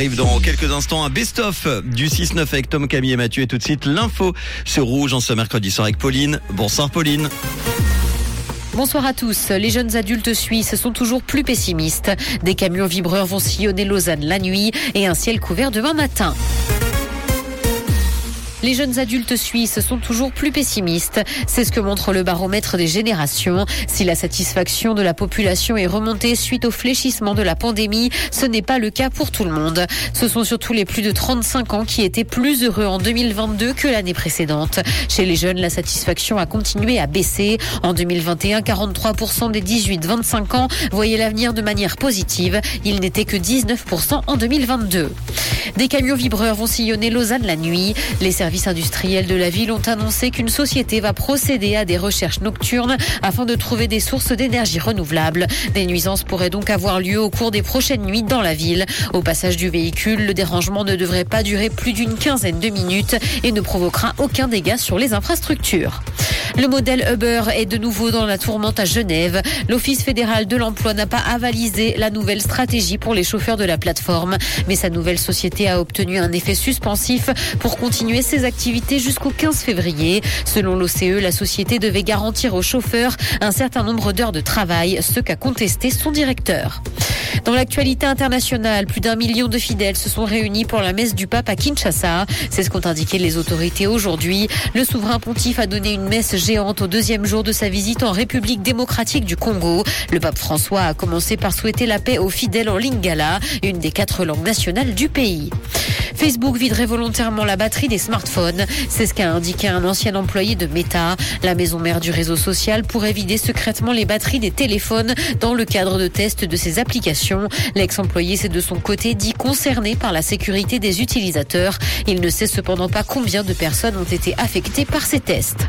arrive dans quelques instants un best-of du 6-9 avec Tom, Camille et Mathieu et tout de suite l'info sur Rouge en ce mercredi soir avec Pauline. Bonsoir Pauline. Bonsoir à tous. Les jeunes adultes suisses sont toujours plus pessimistes. Des camions vibreurs vont sillonner Lausanne la nuit et un ciel couvert demain matin. Les jeunes adultes suisses sont toujours plus pessimistes. C'est ce que montre le baromètre des générations. Si la satisfaction de la population est remontée suite au fléchissement de la pandémie, ce n'est pas le cas pour tout le monde. Ce sont surtout les plus de 35 ans qui étaient plus heureux en 2022 que l'année précédente. Chez les jeunes, la satisfaction a continué à baisser. En 2021, 43% des 18-25 ans voyaient l'avenir de manière positive. Il n'était que 19% en 2022. Des camions vibreurs vont sillonner Lausanne la nuit. Services industriels de la ville ont annoncé qu'une société va procéder à des recherches nocturnes afin de trouver des sources d'énergie renouvelables. Des nuisances pourraient donc avoir lieu au cours des prochaines nuits dans la ville. Au passage du véhicule, le dérangement ne devrait pas durer plus d'une quinzaine de minutes et ne provoquera aucun dégât sur les infrastructures. Le modèle Uber est de nouveau dans la tourmente à Genève. L'Office fédéral de l'emploi n'a pas avalisé la nouvelle stratégie pour les chauffeurs de la plateforme, mais sa nouvelle société a obtenu un effet suspensif pour continuer ses activités jusqu'au 15 février. Selon l'OCE, la société devait garantir aux chauffeurs un certain nombre d'heures de travail, ce qu'a contesté son directeur. Dans l'actualité internationale, plus d'un million de fidèles se sont réunis pour la messe du pape à Kinshasa. C'est ce qu'ont indiqué les autorités aujourd'hui. Le souverain pontife a donné une messe géante au deuxième jour de sa visite en République démocratique du Congo. Le pape François a commencé par souhaiter la paix aux fidèles en lingala, une des quatre langues nationales du pays. Facebook viderait volontairement la batterie des smartphones. C'est ce qu'a indiqué un ancien employé de Meta. La maison mère du réseau social pourrait vider secrètement les batteries des téléphones dans le cadre de tests de ses applications. L'ex-employé s'est de son côté dit concerné par la sécurité des utilisateurs. Il ne sait cependant pas combien de personnes ont été affectées par ces tests.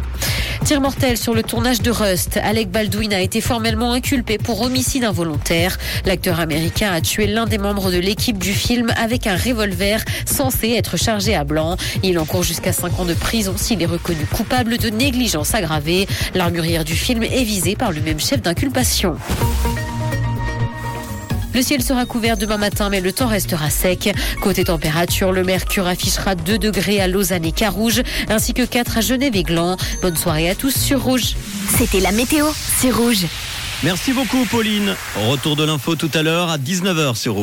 Tir mortel sur le tournage de Rust. Alec Baldwin a été formellement inculpé pour homicide involontaire. L'acteur américain a tué l'un des membres de l'équipe du film avec un revolver censé être chargé à blanc. Il encourt jusqu'à 5 ans de prison s'il est reconnu coupable de négligence aggravée. L'armurière du film est visée par le même chef d'inculpation. Le ciel sera couvert demain matin, mais le temps restera sec. Côté température, le mercure affichera 2 degrés à Lausanne et Carouge, ainsi que 4 à Genève et Gland. Bonne soirée à tous sur Rouge. C'était la météo, c'est Rouge. Merci beaucoup Pauline. Retour de l'info tout à l'heure à 19h sur Rouge.